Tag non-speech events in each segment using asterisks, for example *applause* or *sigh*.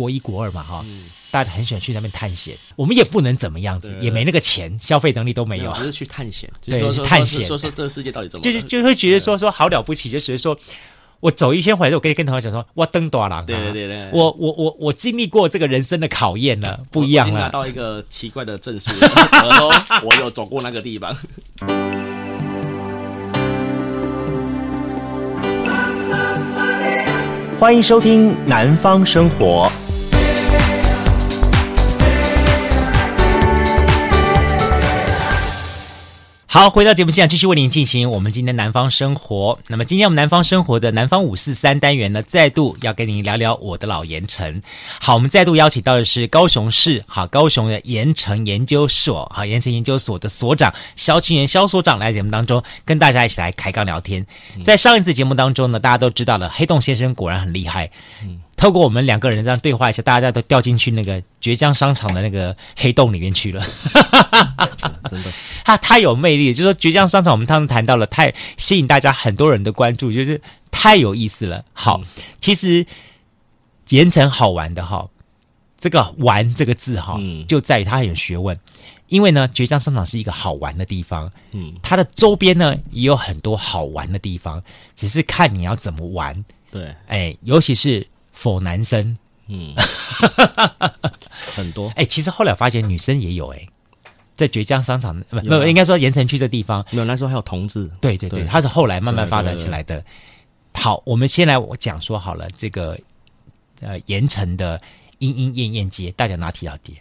国一国二嘛哈，大家很喜欢去那边探险。我们也不能怎么样子，也没那个钱，消费能力都没有，只是去探险，对，去探险，说说这个世界到底怎么，就是就会觉得说说好了不起，就觉得说。我走一圈回来，我可以跟同学讲说：“我登多郎。”对对对对，我我我我经历过这个人生的考验了，不一样了。拿到一个奇怪的证书，*laughs* 我有走过那个地方。欢迎收听《南方生活》。好，回到节目现场，继续为您进行我们今天南方生活。那么，今天我们南方生活的南方五四三单元呢，再度要跟您聊聊我的老盐城。好，我们再度邀请到的是高雄市好高雄的盐城研究所好盐城研究所的所长肖清元肖所长来节目当中跟大家一起来开杠聊天。在上一次节目当中呢，大家都知道了黑洞先生果然很厉害。嗯。透过我们两个人这样对话一下，大家都掉进去那个绝江商场的那个黑洞里面去了。真的，*laughs* 他太有魅力，就是说绝江商场，我们刚刚谈到了，太吸引大家很多人的关注，就是太有意思了。好，嗯、其实盐城好玩的哈，这个“玩”这个字哈，嗯、就在于它很有学问。因为呢，绝江商场是一个好玩的地方，嗯，它的周边呢也有很多好玩的地方，只是看你要怎么玩。对，哎，尤其是。否男生，嗯，*laughs* 很多哎、欸，其实后来发现女生也有哎、欸，在绝江商场，不，没有，应该说盐城区这地方，没有，那时候还有同志，对对对，它是后来慢慢发展起来的。好，我们先来我讲说好了，这个呃盐城的莺莺燕燕街，大家哪提到的？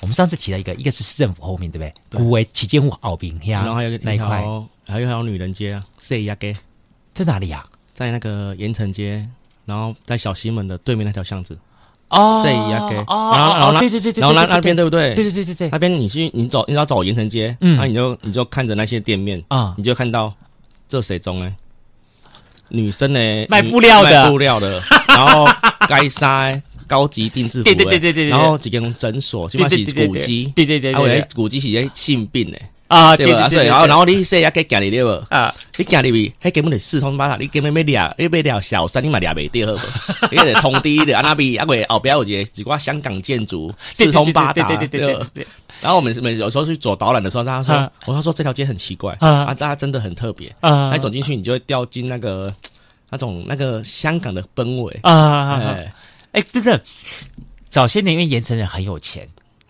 我们上次提到一个，一个是市政府后面对不对？古为旗舰户敖丙呀，然后还有那一块，还有还有女人街啊，谁呀给？在哪里呀？在那个盐城街。然后在小西门的对面那条巷子，哦，谁呀？给，然后然后对对对，然后那那边对不对？对对对对对，那边你去，你走，你要走盐城街，嗯，那你就你就看着那些店面啊，你就看到这谁中呢？女生呢？卖布料的，卖布料的，*laughs* 然后该塞高级定制服，对对对对对，然后几间诊所，基本上是古迹，对对对，还有古迹是些性病呢。啊，对吧？所以，然后，然后你说要给行里对不？啊，你行里边，还根本就四通八达，你根本没俩，你没俩小三，你嘛俩没掉，你得 *laughs* 通知的啊那边，啊个后边有一个几挂香港建筑，四通八达，对对对对对。然后我们们有时候去走导览的时候，大家说，我他说这条街很奇怪啊，大家真的很特别。啊，你走进去你就会掉进那个那种那个香港的氛围。啊，哎，哎，真的，早些年因为盐城人很有钱。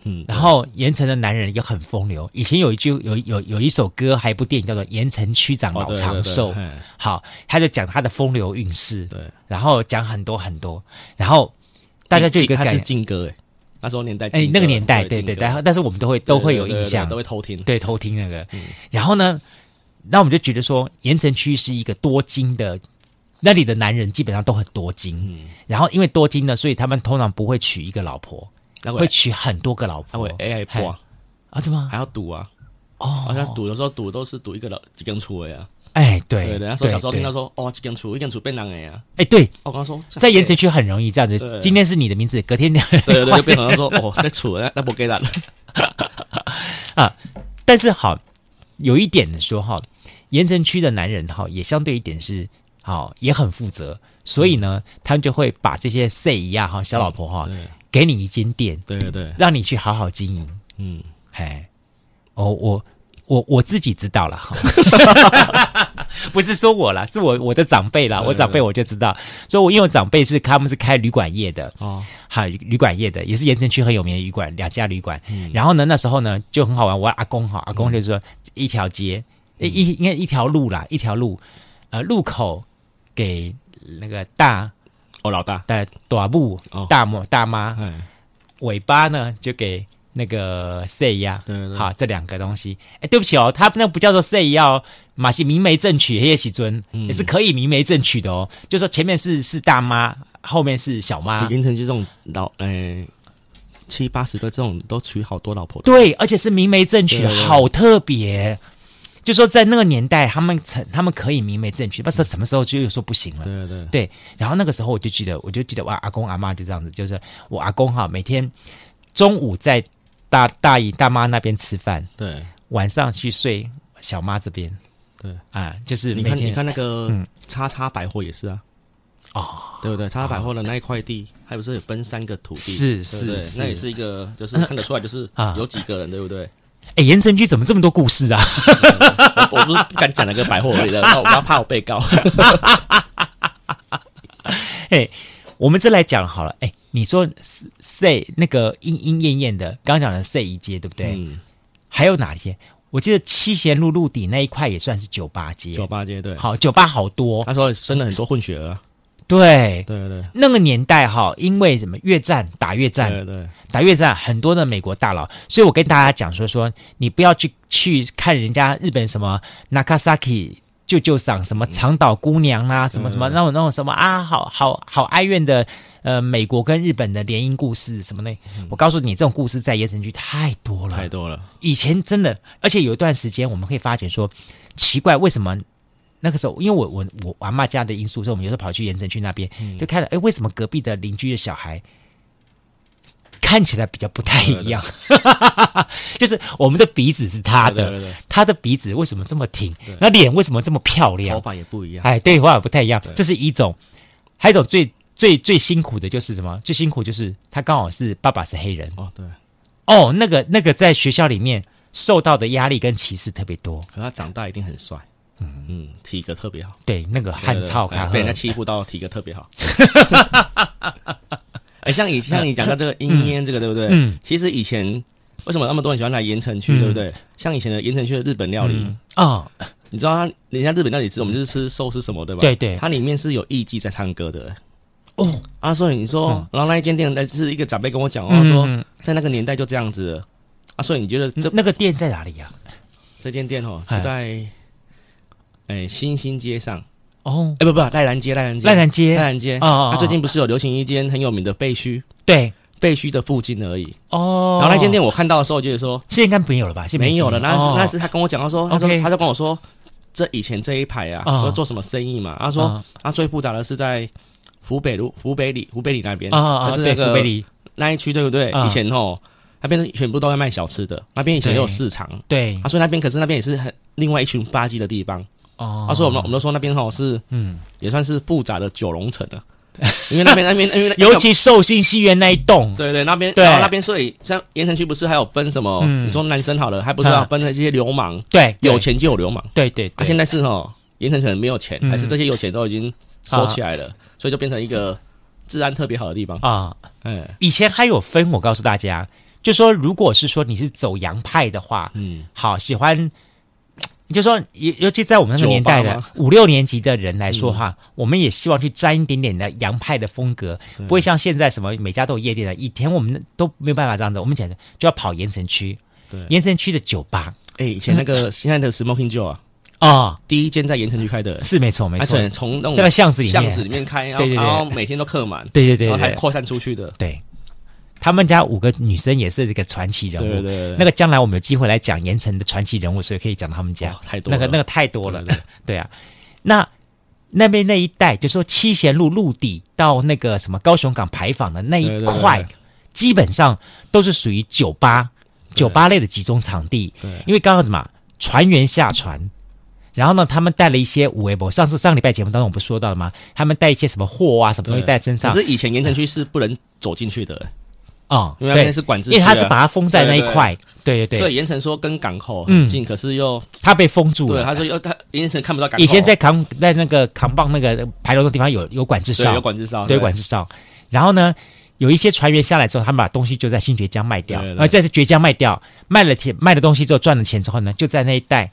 嗯，然后盐城的男人也很风流。以前有一句有有有一首歌，还有一部电影叫做《盐城区长老长寿》。好，他就讲他的风流韵事。对，然后讲很多很多，然后大家就一个感觉。金歌哎，那时候年代哎，那个年代对对然后，但是我们都会都会有印象，都会偷听，对偷听那个。然后呢，那我们就觉得说，盐城区是一个多金的，那里的男人基本上都很多金。嗯，然后因为多金呢，所以他们通常不会娶一个老婆。会娶很多个老婆，会 AI 破啊？怎么还要赌啊？哦，好像赌有时候赌都是赌一个老几根出的呀。哎，对对，那时候小时候听到说，哦，几根出，一根出变狼呀。哎，对，我刚刚说在盐城区很容易这样子。今天是你的名字，隔天 *laughs* 对对就变成说，哦，在处那那不给了 *laughs* 啊。但是好有一点的说哈，盐城区的男人哈也相对一点是好也很负责，所以呢，他们就会把这些 say 一样哈小老婆哈。给你一间店，对对对，让你去好好经营。嗯，哎，哦，我我我自己知道了，*laughs* *laughs* 不是说我啦，是我我的长辈啦，我长辈我就知道，所以我因为我长辈是他们是开旅馆业的哦，好旅馆业的，也是盐城区很有名的旅馆，两家旅馆。然后呢，那时候呢就很好玩，我阿公哈，阿公就是说一条街，一应该一条路啦，一条路，呃，路口给那个大。哦，老大，大大母、大母、大妈，尾巴呢就给那个对对，好，这两个东西。哎，对不起哦，他那不叫做 say 要马戏明媒正娶，黑夜喜尊也是可以明媒正娶的哦。就说前面是是大妈，后面是小妈，盐埕就这种老哎七八十个这种都娶好多老婆，对，而且是明媒正娶，好特别。就说在那个年代，他们曾他们可以明媒正娶，不知道什么时候就又说不行了。对对对。然后那个时候我就记得，我就记得我阿公阿妈就这样子，就是我阿公哈，每天中午在大大姨大妈那边吃饭，对，晚上去睡小妈这边，对啊，就是你看你看那个叉叉百货也是啊，哦，对不对？他百货的那一块地，还不是有分三个土地？是是，那也是一个，就是看得出来，就是有几个人，对不对？哎，盐城区怎么这么多故事啊？*laughs* 我不是不敢讲那个百货而已的，*laughs* 我怕我被告。*laughs* 哎，我们再来讲好了。哎，你说 say 那个莺莺燕燕的，刚刚讲的 say 一街，对不对？嗯。还有哪些？我记得七贤路路底那一块也算是酒吧街。酒吧街对。好，酒吧好多。他说生了很多混血儿。对对对。那个年代哈，因为什么越战打越战，对对。打越战很多的美国大佬，所以我跟大家讲说说，你不要去去看人家日本什么 Nakasaki。舅舅赏什么长岛姑娘啊，什么什么那种那种什么啊，好好好哀怨的，呃，美国跟日本的联姻故事什么的。我告诉你，这种故事在盐城区太多了，太多了。以前真的，而且有一段时间，我们可以发觉说，奇怪，为什么那个时候，因为我我我阿妈家的因素，所以我们有时候跑去盐城区那边，就看了，哎，为什么隔壁的邻居的小孩？看起来比较不太一样，对对对。*laughs* 就是我们的鼻子是他的，对对对对，他的鼻子为什么这么挺？那脸为什么这么漂亮？头发也不一样，哎，对，头发不太一样，这是一种。还有一种最最最辛苦的就是什么？最辛苦就是他刚好是爸爸是黑人。哦，对，哦，那个那个在学校里面受到的压力跟歧视特别多，可他长大一定很帅，嗯嗯，体格特别好，对，那个汉草卡被人家欺负到体格特别好。*laughs* 哎，像以像你讲到这个阴烟这个，对不对？嗯。其实以前为什么那么多人喜欢来盐城区，对不对？像以前的盐城区的日本料理啊，你知道他人家日本料理吃，我们就是吃寿司什么，对吧？对对。它里面是有艺妓在唱歌的。哦。啊，所以你说，然后那一间店，那是一个长辈跟我讲，他说在那个年代就这样子。啊，所以你觉得这那个店在哪里呀？这间店哦，就在哎新兴街上。哦，哎不不，赖兰街，赖兰街，赖兰街，赖兰街。啊，他最近不是有流行一间很有名的废墟？对，废墟的附近而已。哦，然后那间店我看到的时候，就是说现在应该没有了吧？现在没有了。那是那是他跟我讲，他说，他说，他就跟我说，这以前这一排啊，都做什么生意嘛？他说，他最复杂的是在湖北路、湖北里、湖北里那边。啊啊，是那个湖北里那一区，对不对？以前哦，那边全部都在卖小吃的，那边以前也有市场。对，他说那边可是那边也是很另外一群吧唧的地方。哦，他说我们我们都说那边哈是，嗯，也算是复杂的九龙城了，*laughs* 因为那边那边因为尤其寿星戏院那一栋，对对，那边对。那边所以像盐城区不是还有分什么？你说男生好了，还不是要分那些流氓？对，有钱就有流氓，对对。他现在是哈盐城城没有钱，还是这些有钱都已经收起来了，所以就变成一个治安特别好的地方。啊。嗯，以前还有分，我告诉大家，就说如果是说你是走洋派的话，嗯，好喜欢。你就说，尤尤其在我们那个年代的五六年级的人来说哈，我们也希望去沾一点点的洋派的风格，不会像现在什么每家都有夜店的。以前我们都没有办法这样子，我们讲的就要跑盐城区，对，盐城区的酒吧。哎，以前那个 *laughs* 现在的 Smoking Joe 啊，啊，第一间在盐城区开的，是没错没错，从那种巷子里面。巷子里面开，对对对，然后每天都客满，对对对，然后还扩散出去的，对。他们家五个女生也是这个传奇人物，对对对。那个将来我们有机会来讲盐城的传奇人物，所以可以讲他们家。太多，那个那个太多了，*laughs* 对啊。那那边那一带，就说七贤路陆底到那个什么高雄港牌坊的那一块，基本上都是属于酒吧、酒吧类的集中场地。对，因为刚刚什么船员下船，然后呢，他们带了一些五 A 博。上次上个礼拜节目当中我不是说到了吗？他们带一些什么货啊，什么东西带身上。可是以前盐城区是不能走进去的。啊，因为那边是管制，因为他是把它封在那一块，对对对。所以盐城说跟港口很近，可是又他被封住了。对，他说又他盐城看不到港口。以前在扛在那个扛棒那个牌楼的地方有有管制哨，有管制哨，对管制哨。然后呢，有一些船员下来之后，他们把东西就在新觉江卖掉，而在这觉江卖掉，卖了钱卖了东西之后赚了钱之后呢，就在那一带。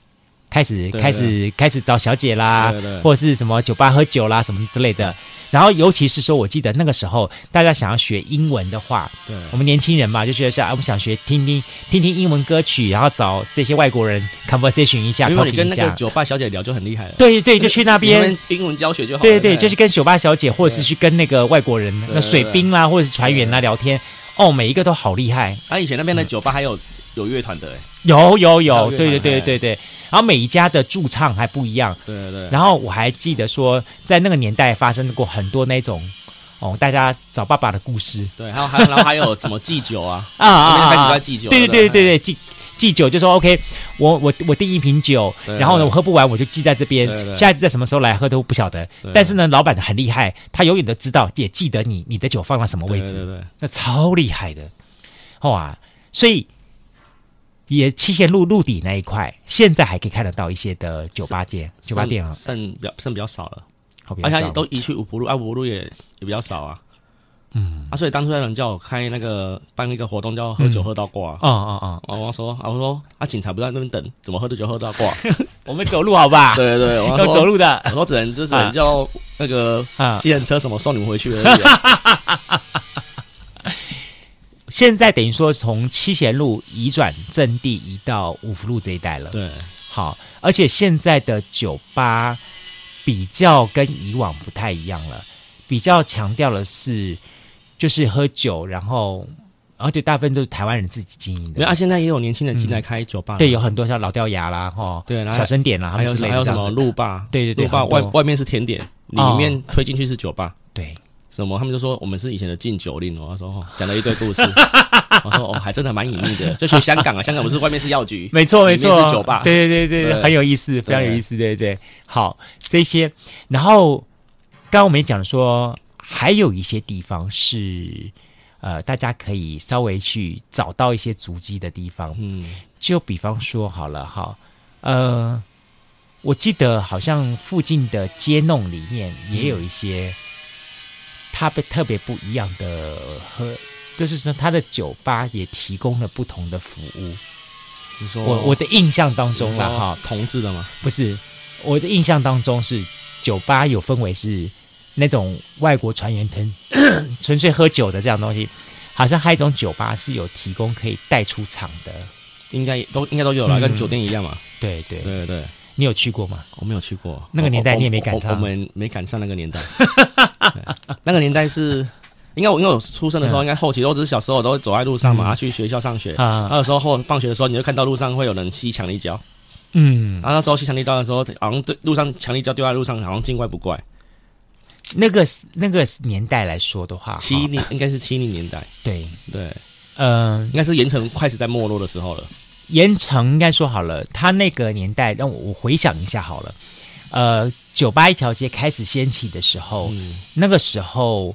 开始开始开始找小姐啦，或者是什么酒吧喝酒啦，什么之类的。然后尤其是说，我记得那个时候，大家想要学英文的话，对，我们年轻人嘛，就觉得像我们想学听听听听英文歌曲，然后找这些外国人 conversation 一下，因为你跟那个酒吧小姐聊就很厉害了。对对，就去那边英文教学就好。对对，就去跟酒吧小姐，或者是去跟那个外国人，那水兵啦，或者是船员啦聊天。哦，每一个都好厉害。他以前那边的酒吧还有。有乐团的，有有有，对对对对对。然后每一家的驻唱还不一样，对对对。然后我还记得说，在那个年代发生过很多那种哦，大家找爸爸的故事。对，还有还有然后还有什么祭酒啊啊 *laughs* 啊！开始在祭酒，对对对对对，祭寄酒就说 OK，我我我订一瓶酒，然后呢我喝不完我就寄在这边，下一次在什么时候来喝都不晓得。但是呢，老板很厉害，他永远都知道，也记得你你的酒放在什么位置，那超厉害的，哇！所以也七贤路路底那一块，现在还可以看得到一些的酒吧街，酒吧店啊，剩比较剩比较少了，而且都移去五福路，啊五福路也也比较少啊。嗯啊，所以当初有人叫我开那个办一个活动，叫喝酒喝到挂。啊啊啊！我说啊，我说啊，警察不在那边等，怎么喝的酒喝到挂？*laughs* 我们走路好吧？*laughs* 对对对，我要走路的。我说只能就是叫那个啊，计程车什么送你们回去而已。*laughs* 现在等于说从七贤路移转阵地移到五福路这一带了。对，好，而且现在的酒吧比较跟以往不太一样了，比较强调的是。就是喝酒，然后，而且大部分都是台湾人自己经营的。啊，现在也有年轻人进来开酒吧。对，有很多像老掉牙啦，哈，对，小声点啦，还有还有什么路霸？对对对，路霸外外面是甜点，里面推进去是酒吧。对，什么？他们就说我们是以前的禁酒令。哦。他说哦，讲了一堆故事。*laughs* 我说哦，还真的蛮隐秘的。就去香港啊，香港不是外面是药局？没错没错，是酒吧。对对对对，很有意思，非常有意思。对对，好，这些。然后刚刚我们也讲说。还有一些地方是，呃，大家可以稍微去找到一些足迹的地方。嗯，就比方说好了哈，呃，我记得好像附近的街弄里面也有一些，它被特别不一样的喝，就是说它的酒吧也提供了不同的服务。你说我我的印象当中了哈，同志的吗？不是，我的印象当中是酒吧有分为是。那种外国船员纯 *coughs* 纯粹喝酒的这样东西，好像还有一种酒吧是有提供可以带出场的，应该都应该都有了，跟酒店一样嘛。对对对对，你有去过吗？我没有去过，那个年代你也没赶上，我们没赶上那个年代。*laughs* *laughs* 那个年代是应该我因为我出生的时候应该后期，我只是小时候都会走在路上嘛，去学校上学。啊。那个时候后放学的时候，你就看到路上会有人吸强力胶，嗯，然后那时候吸强力胶的时候，好像对路上强力胶丢在路上，好像见怪不怪。那个那个年代来说的话，七零应该是七零年代，对。对，嗯、呃，应该是盐城开始在没落的时候了。盐城应该说好了，他那个年代让我我回想一下好了，呃，酒吧一条街开始掀起的时候，嗯、那个时候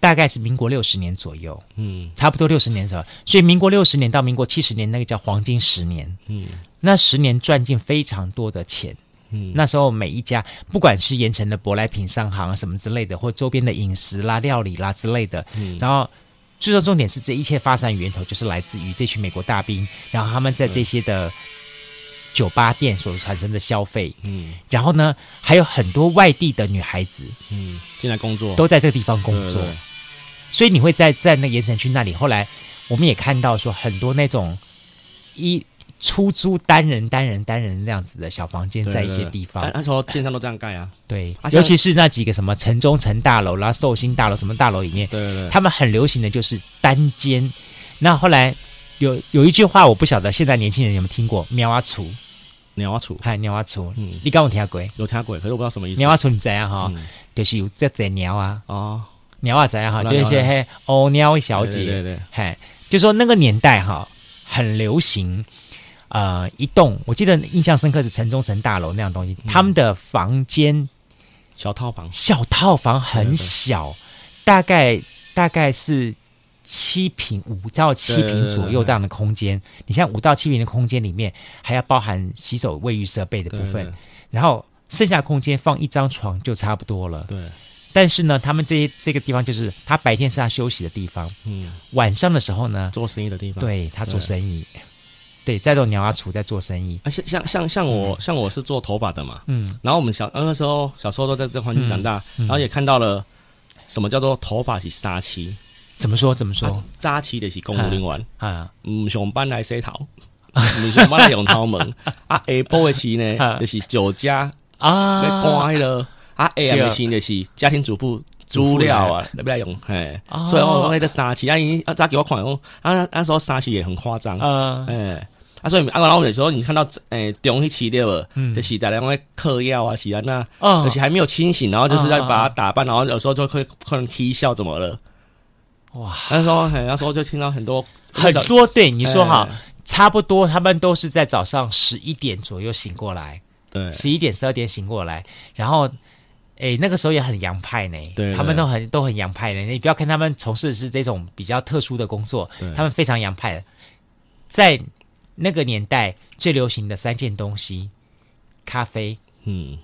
大概是民国六十年左右，嗯，差不多六十年左右，所以民国六十年到民国七十年那个叫黄金十年，嗯，那十年赚进非常多的钱。嗯，那时候每一家，不管是盐城的舶来品商行什么之类的，或周边的饮食啦、料理啦之类的，嗯，然后最重重点是这一切发展源头就是来自于这群美国大兵，然后他们在这些的酒吧店所产生的消费，嗯，然后呢，还有很多外地的女孩子，嗯，进来工作，都在这个地方工作，对对对，所以你会在在那盐城区那里，后来我们也看到说很多那种一。出租单人、单人、单人那样子的小房间，在一些地方，那时候建商都这样盖啊。对，尤其是那几个什么城中城大楼啦、寿星大楼什么大楼里面，对对对，他们很流行的就是单间。那后来有有一句话，我不晓得现在年轻人有没有听过“喵阿厨”，苗阿厨，嗨，鸟阿厨，嗯，你刚有听过？有听过，可是我不知道什么意思。鸟阿厨你知啊？哈，就是有这只鸟啊，哦，鸟啊怎样哈？就是一些嘿哦鸟小姐，对对，嗨，就说那个年代哈很流行。呃，一栋我记得印象深刻是城中城大楼那样东西，嗯、他们的房间小套房，小套房很小，大概大概是七平五到七平左右这样的空间。你像五到七平的空间里面，还要包含洗手卫浴设备的部分，然后剩下空间放一张床就差不多了。对，但是呢，他们这些这个地方就是他白天是他休息的地方，嗯，晚上的时候呢，做生意的地方，对他做生意。对，在做鸟阿厨在做生意，而且像像像我、嗯、像我是做头发的嘛，嗯，然后我们小那时候小时候都在这环境长大，嗯嗯、然后也看到了什么叫做头发是杀气，怎么说怎么说？扎气的是公务人员啊，唔上班来洗头，*laughs* 唔上班来用头毛啊，下晡的时呢就是酒家啊，来搬了。啊，下暗的时就是家庭主妇资料啊，来不来用？嘿，所以我那个杀气啊，你啊，早给我看哦，啊，那时候杀气也很夸张啊，哎。啊，所以啊，然后有时候你看到诶，中一期对不？嗯，就是大家会嗑药啊，是啊，那就是还没有清醒，然后就是在把他打扮，然后有时候就会可能啼笑怎么了？哇！那时候很，那时候就听到很多很多，对你说哈，差不多他们都是在早上十一点左右醒过来，对，十一点十二点醒过来，然后。哎，那个时候也很洋派呢，对，对，他们都很都很洋派的。你不要看他们从事的是这种比较特殊的工作，他们非常洋派的。在那个年代最流行的三件东西：咖啡，嗯，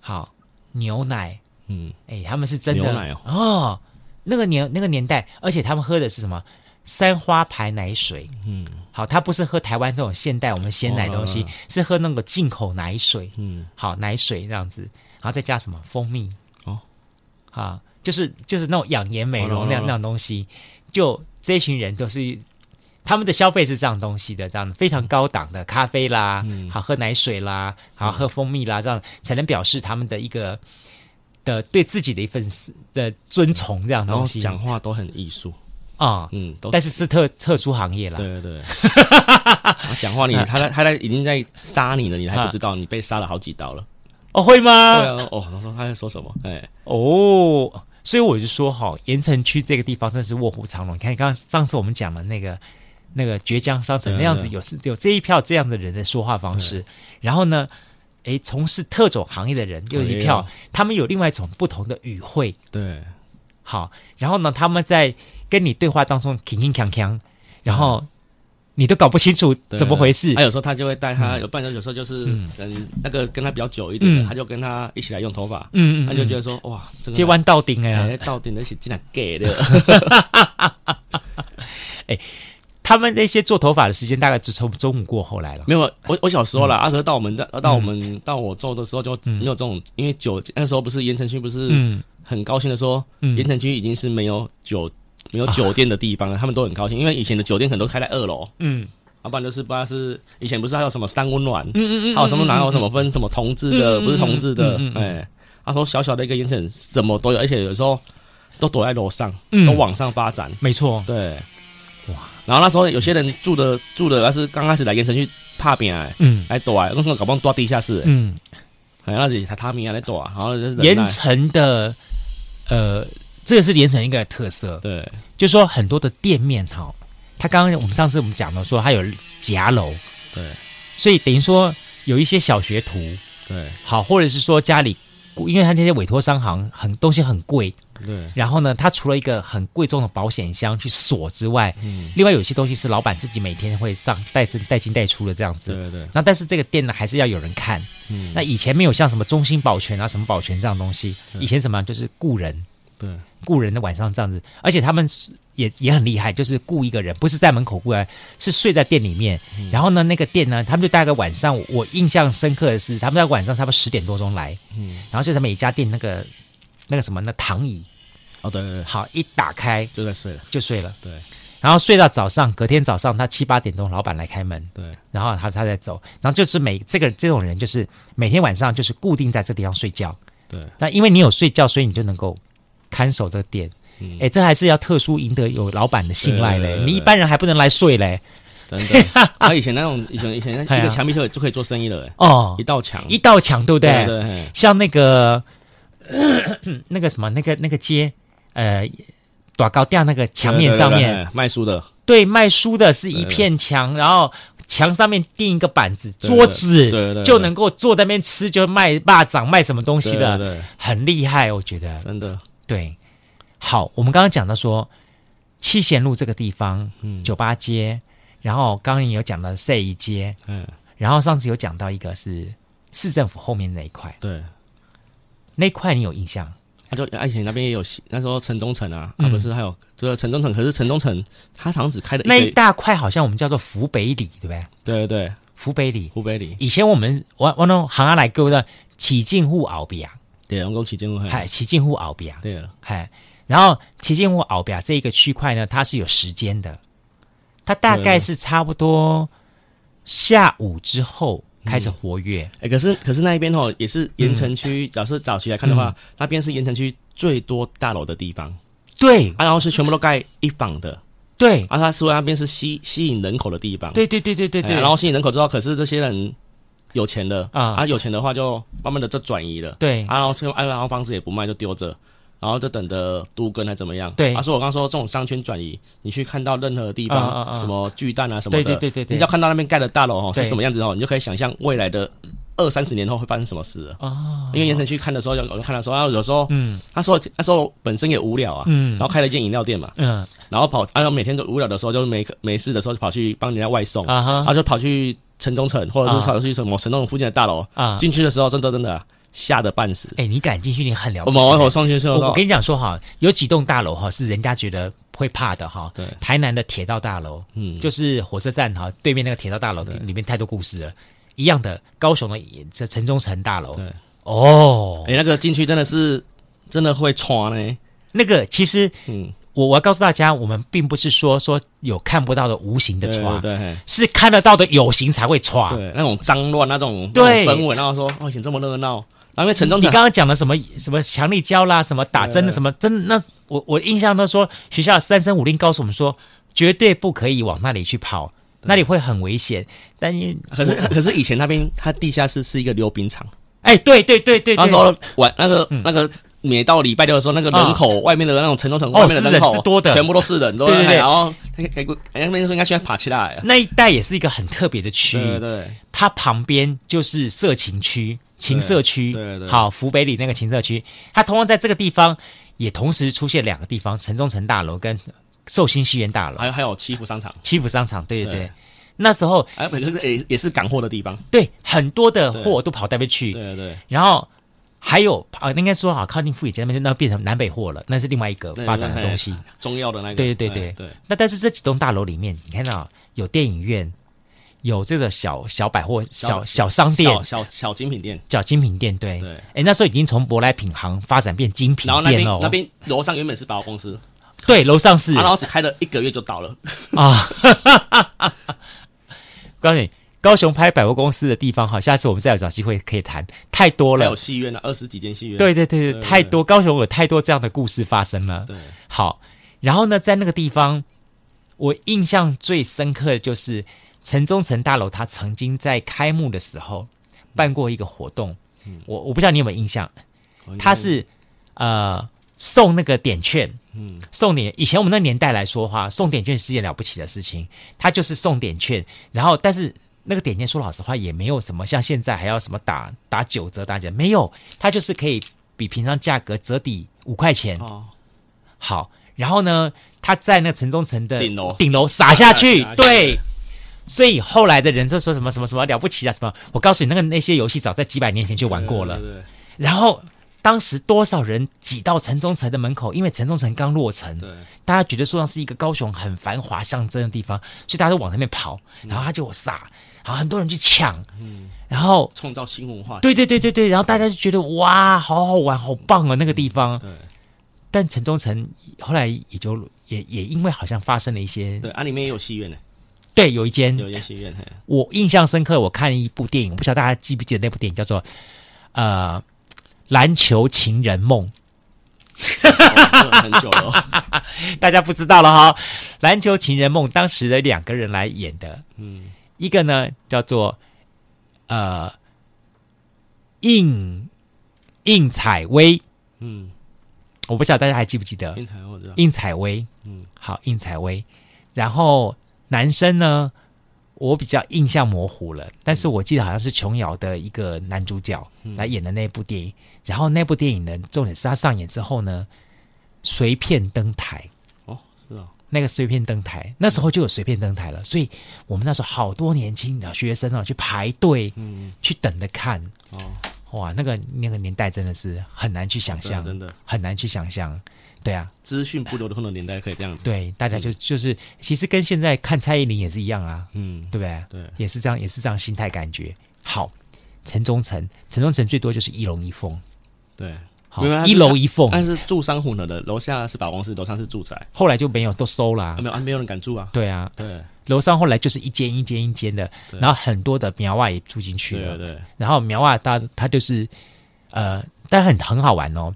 好，牛奶，嗯，哎，他们是真的牛奶哦，哦，那个年那个年代，而且他们喝的是什么？三花牌奶水，嗯，好，他不是喝台湾这种现代我们鲜奶东西，哦、是喝那个进口奶水，嗯，好，奶水这样子。然后再加什么蜂蜜。哦，啊，就是就是那种养颜美容那样、哦、那样东西，就这一群人都是他们的消费是这样东西的，这样非常高档的咖啡啦，嗯、好喝奶水啦，好喝蜂蜜啦，这样才能表示他们的一个的对自己的一份的尊崇这样东西。讲话都很艺术啊，嗯，但是是特特殊行业啦。对对对，*laughs* 讲话你他在他在已经在杀你了，你还不知道，你被杀了好几刀了。哦，会吗？对啊，哦，他说他在说什么？哎，哦，所以我就说哈，盐城区这个地方真的是卧虎藏龙。你看，刚刚上次我们讲的那个那个绝江商城那样子，有是有这一票这样的人的说话方式。然后呢，哎，从事特种行业的人又一票，他们有另外一种不同的语汇。对，好，然后呢，他们在跟你对话当中铿铿锵锵，然后。你都搞不清楚怎么回事。他有时候他就会带他，有伴手有时候就是嗯，那个跟他比较久一点的，他就跟他一起来用头发。嗯嗯，他就觉得说哇，接弯到顶哎，到顶的是竟然给的。*laughs* *laughs* 哎，他们那些做头发的时间大概就从中午过后来了。没有，我我小时候了，阿哥到我们到到我们到我做的时候就没有这种，因为酒那时候不是盐城区不是很高兴的说，盐城区已经是没有酒。没有酒店的地方了，他们都很高兴，因为以前的酒店可能都开在二楼，嗯，要不然就是不知道是以前不是还有什么三温暖，嗯嗯嗯，还有什么哪有什么分什么同志的，不是同志的，哎，他说小小的一个盐城什么都有，而且有时候都躲在楼上，都往上发展，没错，对，哇，然后那时候有些人住的住的，要是刚开始来盐城去怕病哎，嗯，来躲，那个搞不好躲地下室，嗯，哎，那是榻榻米啊来躲，然后盐城的，呃。这个是盐城一个特色，对，就是说很多的店面哈，他刚刚我们上次我们讲了说，他有夹楼，对，所以等于说有一些小学徒，对，好，或者是说家里，因为他这些委托商行很东西很贵，对，然后呢，他除了一个很贵重的保险箱去锁之外，嗯，另外有些东西是老板自己每天会上带进带进带出的这样子，对对。那但是这个店呢，还是要有人看，嗯，那以前没有像什么中心保全啊、什么保全这样东西，以前什么就是雇人。对，雇人的晚上这样子，而且他们也也很厉害，就是雇一个人，不是在门口雇来，是睡在店里面。嗯、然后呢，那个店呢，他们就大概晚上，我印象深刻的是，他们在晚上差不多十点多钟来，嗯，然后就在每一家店那个那个什么那躺椅，哦对对对，好一打开就在睡了，就睡了，对，然后睡到早上，隔天早上他七八点钟老板来开门，对，然后他他再走，然后就是每这个这种人就是每天晚上就是固定在这地方睡觉，对，那因为你有睡觉，所以你就能够。看守的店，哎、欸，这还是要特殊赢得有老板的信赖嘞。你一般人还不能来睡嘞。真的，他 *laughs* 以前那种，以前以前 *laughs* 一个墙壁就就可以做生意了。哦，一道墙，一道墙，对不对？对，对。像那个 *clears throat* 那个什么，那个那个街，呃，短高店那个墙面上面。卖书的，对，卖书的是一片墙，然后墙上面钉一个板子，桌子，对对，就能够坐在那边吃，就卖霸掌，卖什么东西的，对，很厉害，我觉得，真的。对，好，我们刚刚讲到说七贤路这个地方，嗯，酒吧街，然后刚刚也有讲到赛一街，嗯，然后上次有讲到一个是市政府后面那一块，对，那块你有印象？他就爱情那边也有，那时候城中城啊，嗯、啊不是还有就是城中城，可是城中城它好像只开的那一大块，好像我们叫做福北里，对不对？对对对，福北里，福北里。以前我们我我那行下来购的起进户敖比啊。对，龙宫旗津户，嗨，旗津户敖比啊，对。了，嗨，然后旗津户敖比啊这一个区块呢，它是有时间的，它大概是差不多下午之后开始活跃。哎、嗯，可是可是那一边哦，也是盐城区，假设、嗯、早期来看的话，嗯、那边是盐城区最多大楼的地方。对，啊，然后是全部都盖一房的。对，啊，他说那边是吸吸引人口的地方。对对对对对对，然后吸引人口之后，可是这些人。有钱的啊，啊，有钱的话就慢慢的就转移了，对，啊，然后就啊，然后房子也不卖就丢着，然然后就等着都跟还怎么样？对，他说我刚刚说这种商圈转移，你去看到任何地方，什么巨蛋啊什么的，对对对对，你只要看到那边盖的大楼哦是什么样子哦，你就可以想象未来的二三十年后会发生什么事啊。哦，因为盐城去看的时候，有我就看到说，然后有时候，嗯，他说他说本身也无聊啊，嗯，然后开了一间饮料店嘛，嗯，然后跑，然后每天都无聊的时候，就没没事的时候就跑去帮人家外送啊，然后就跑去城中城或者是跑去什么城中城附近的大楼啊，进去的时候真的真的。吓得半死！哎，你敢进去，你很了不起。我我上我跟你讲说哈，有几栋大楼哈是人家觉得会怕的哈。对，台南的铁道大楼，嗯，就是火车站哈对面那个铁道大楼里面太多故事了。一样的，高雄的这城中城大楼，对，哦，哎，那个进去真的是真的会闯呢。那个其实，嗯，我我要告诉大家，我们并不是说说有看不到的无形的闯，对，是看得到的有形才会闯。对，那种脏乱那种对氛围，然后说哦，以前这么热闹。因为城中，你刚刚讲的什么什么强力胶啦，什么打针的什么针那我我印象都说学校三声五令告诉我们说绝对不可以往那里去跑，那里会很危险。但是可是可是以前那边它地下室是一个溜冰场，哎对对对对，那时候晚那个那个每到礼拜六的时候，那个人口外面的那种城中城外面的人口多的。全部都是人，对对对，然后那个那边说应该现在爬起来，那一带也是一个很特别的区域，对对，它旁边就是色情区。情色区，对对对，好，福北里那个情色区，它同样在这个地方也同时出现两个地方，城中城大楼跟寿星西园大楼，还有还有七福商场，七福商场，对对对，对那时候哎，本身是也也是港货的地方，对，很多的货都跑那边去，对对，对，然后还有啊，应该说好靠近富野街那边，那变成南北货了，那是另外一个发展的东西，中药的那个，对对对对。对，那但是这几栋大楼里面，你看到有电影院。有这个小小百货、小小商店、小小精品店、叫精品店，对对。哎，那时候已经从舶来品行发展变精品店了。那边楼上原本是百货公司，对，楼上是，然后只开了一个月就倒了 *laughs* 啊！告诉你，高雄拍百货公司的地方，好，下次我们再有找机会可以谈。太多了，有戏院了，二十几间戏院。对对对对，太多，高雄有太多这样的故事发生了。对，好，然后呢，在那个地方，我印象最深刻的就是。城中城大楼，它曾经在开幕的时候办过一个活动，嗯、我我不知道你有没有印象，它是呃送那个点券，嗯，送点以前我们那年代来说的话，送点券是件了不起的事情，它就是送点券，然后但是那个点券说老实话也没有什么像现在还要什么打打九折打折，没有，它就是可以比平常价格折抵五块钱，哦，好，然后呢，它在那个城中城的顶楼。顶楼撒下去，*laughs* 对。所以后来的人就说什么什么什么了不起啊什么？我告诉你，那个那些游戏早在几百年前就玩过了。对对对。然后当时多少人挤到城中城的门口，因为城中城刚落成，对，大家觉得说上是一个高雄很繁华象征的地方，所以大家都往那边跑。然后他就撒，然后很多人去抢，嗯，然后创造新文化。对对对对对，然后大家就觉得哇，好好玩，好棒啊那个地方。对。但城中城后来也就也也因为好像发生了一些，对，啊里面也有戏院呢。对，有一间。有一间戏院。我印象深刻，我看一部电影，我不知道大家记不记得那部电影，叫做《呃篮球情人梦》。很久了，*laughs* 大家不知道了哈，《篮球情人梦》当时的两个人来演的，嗯，一个呢叫做呃应应采薇，嗯，我不晓得大家还记不记得。应采薇？应采薇，嗯，好，应采薇，然后。男生呢，我比较印象模糊了，但是我记得好像是琼瑶的一个男主角来演的那部电影。嗯、然后那部电影呢，重点是他上演之后呢，随便登台。哦，是啊，那个随便登台，那时候就有随便登台了。所以我们那时候好多年轻的学生啊，去排队，嗯，去等着看。哦，哇，那个那个年代真的是很难去想象，真的很难去想象。对啊，资讯不流通的年代可以这样子。对，大家就就是，其实跟现在看蔡依林也是一样啊，嗯，对不对？对，也是这样，也是这样心态感觉。好，城中城，城中城最多就是一龙一凤，对，好，一楼一凤，但是住商户呢的，楼下是百货公司，楼上是住宅，后来就没有，都收了，没有，啊没有人敢住啊。对啊，对，楼上后来就是一间一间一间的，然后很多的苗娃也住进去了，对，然后苗娃他他就是，呃，但很很好玩哦。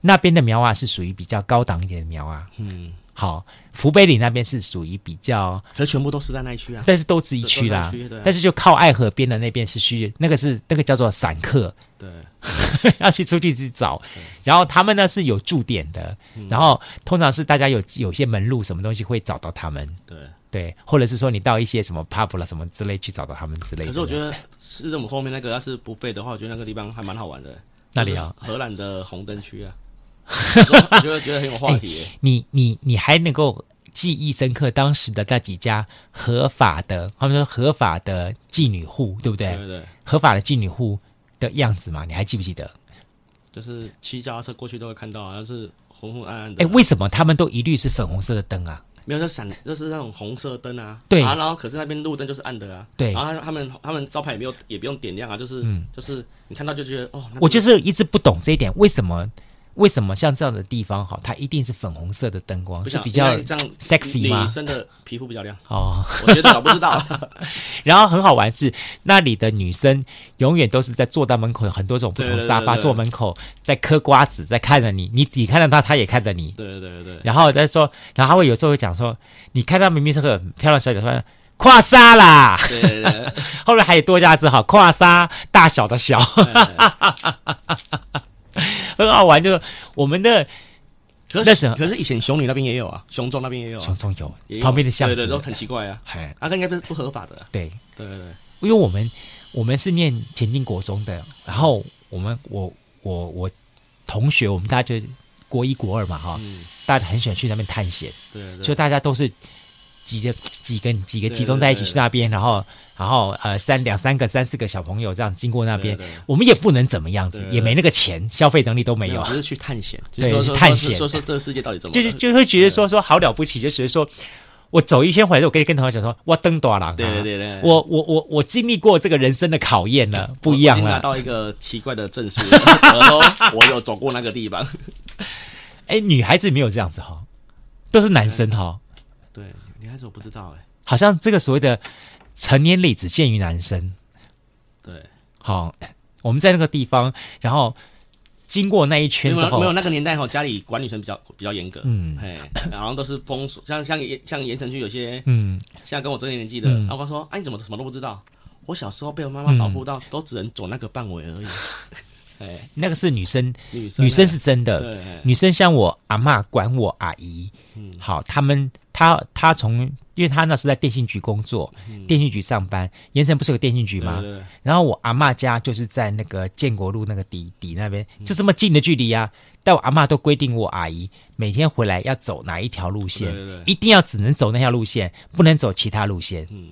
那边的苗啊是属于比较高档一点的苗啊，嗯，好，福北里那边是属于比较，可是全部都是在那一区啊。但是都是一区啦，但是就靠爱河边的那边是需那个是那个叫做散客，对，*laughs* 要去出去去找。然后他们呢是有驻点的，然后通常是大家有有些门路什么东西会找到他们，对对，或者是说你到一些什么 pub 了什么之类去找到他们之类的。可是我觉得市政府后面那个要是不背的话，我觉得那个地方还蛮好玩的。那里啊？荷兰的红灯区啊。我觉得觉得很有话题、欸。*laughs* 你你你还能够记忆深刻当时的那几家合法的，他们说合法的妓女户，对不对？对对。合法的妓女户的样子嘛，你还记不记得？就是骑脚踏车过去都会看到，好像是红红暗暗的。哎，为什么他们都一律是粉红色的灯啊？没有，就闪，就是那种红色灯啊。对啊。然后，可是那边路灯就是暗的啊。对。然后他他们他们招牌也没有，也不用点亮啊，就是、嗯、就是你看到就觉得哦。我就是一直不懂这一点，为什么？为什么像这样的地方哈，它一定是粉红色的灯光，是比较 sexy 吗？女生的皮肤比较亮哦，我觉得我不知道。*laughs* 然后很好玩是那里的女生永远都是在坐到门口，有很多种不同沙发坐门口，在嗑瓜子，在看着你，你你看到她，她也看着你。对对对对。然后再说，然后他会有时候会讲说，你看到明明是个漂亮小姐，说跨沙啦。*laughs* 对对对。后来还有多加字哈，跨沙大小的小。*laughs* 很好玩，就是我们的，可是可是以前熊女那边也有啊，熊中那边也有，熊中有，旁边的巷子，对对，都很奇怪啊，哎，那个应该不是不合法的，对。对对对，因为我们我们是念前进国中的，然后我们我我我同学，我们大家就国一国二嘛哈，大家很喜欢去那边探险，对对，所以大家都是几个几个几个集中在一起去那边，然后。然后呃，三两三个、三四个小朋友这样经过那边，我们也不能怎么样子，也没那个钱，消费能力都没有，只是去探险，对，去探险，说说这个世界到底怎么，就是就会觉得说说好了不起，就觉得说我走一圈回来，我可以跟同学讲说，我登多了，对对对对，我我我我经历过这个人生的考验了，不一样了，拿到一个奇怪的证书，*laughs* 我有走过那个地方。*laughs* 哎，女孩子没有这样子哈，都是男生哈，对，女孩子我不知道哎，好像这个所谓的。成年礼只限于男生，对，好，我们在那个地方，然后经过那一圈之后，没有，那个年代哈，家里管女生比较比较严格，嗯，哎，然后都是封锁，像像像盐城区有些，嗯，像跟我这个年纪的，然后他说，哎，你怎么什么都不知道？我小时候被我妈妈保护到，都只能走那个范围而已，哎，那个是女生，女生女生是真的，女生像我阿妈管我阿姨，嗯，好，他们他他从。因为他那是在电信局工作，嗯、电信局上班。盐城不是有电信局吗？对对对，然后我阿妈家就是在那个建国路那个底底那边，就这么近的距离啊。嗯、但我阿妈都规定我阿姨每天回来要走哪一条路线，一定要只能走那条路线，不能走其他路线。嗯，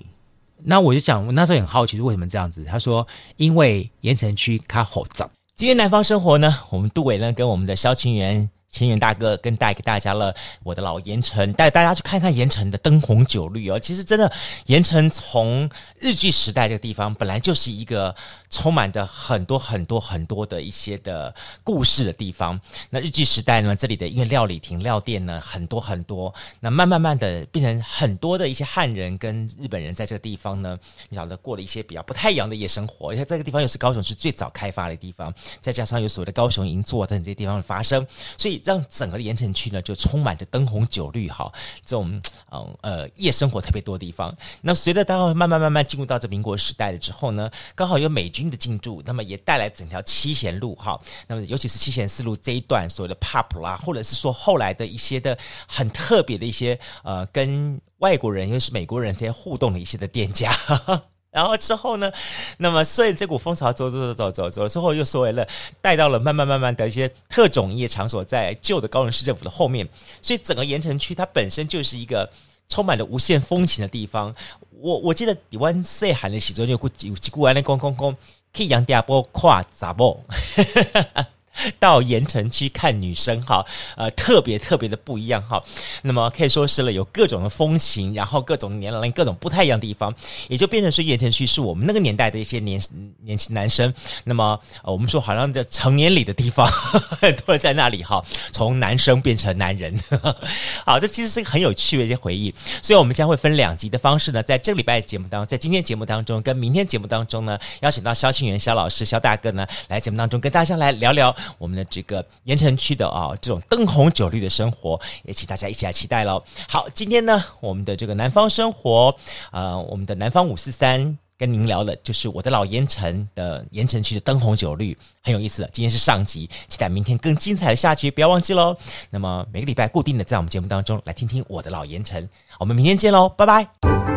那我就讲，我那时候很好奇，为什么这样子？他说，因为盐城区它好脏。今天南方生活呢，我们杜伟呢跟我们的肖清源。清元大哥跟带给大家了我的老盐城，带大家去看看盐城的灯红酒绿哦。其实真的，盐城从日据时代这个地方本来就是一个充满着很多很多很多的一些的故事的地方。那日据时代呢，这里的因为料理亭、料店呢很多很多，那慢慢慢的变成很多的一些汉人跟日本人在这个地方呢，你晓得过了一些比较不太一样的夜生活。因为这个地方又是高雄市最早开发的地方，再加上有所谓的高雄银座在这些地方的发生，所以。让整个的盐城区呢，就充满着灯红酒绿，哈，这种嗯呃夜生活特别多的地方。那随着大家慢慢慢慢进入到这民国时代了之后呢，刚好有美军的进驻，那么也带来整条七贤路，哈，那么尤其是七贤四路这一段所谓的 pub 啦，或者是说后来的一些的很特别的一些呃跟外国人，又是美国人这些互动的一些的店家。哈 *laughs* 哈然后之后呢，那么随着这股风潮走走走走走走之后，又所谓了带到了慢慢慢慢的一些特种业场所，在旧的高雄市政府的后面，所以整个盐城区它本身就是一个充满了无限风情的地方。我我记得台湾细汉的时候，有有几句话咧讲讲讲，去杨家坡跨杂步。*laughs* 到盐城区看女生哈，呃，特别特别的不一样哈。那么可以说是了，有各种的风情，然后各种年龄、各种不太一样的地方，也就变成说盐城区是我们那个年代的一些年年轻男生。那么、呃、我们说好像在成年礼的地方，很多人在那里哈，从男生变成男人。*laughs* 好，这其实是一个很有趣的一些回忆。所以我们将会分两集的方式呢，在这个礼拜的节目当中，在今天节目当中跟明天节目当中呢，邀请到肖清元肖老师肖大哥呢来节目当中跟大家来聊聊。我们的这个盐城区的啊这种灯红酒绿的生活，也请大家一起来期待喽。好，今天呢，我们的这个南方生活，呃，我们的南方五四三。跟您聊的就是我的老盐城的盐城区的灯红酒绿，很有意思。今天是上集，期待明天更精彩的下集，不要忘记喽。那么每个礼拜固定的在我们节目当中来听听我的老盐城，我们明天见喽，拜拜。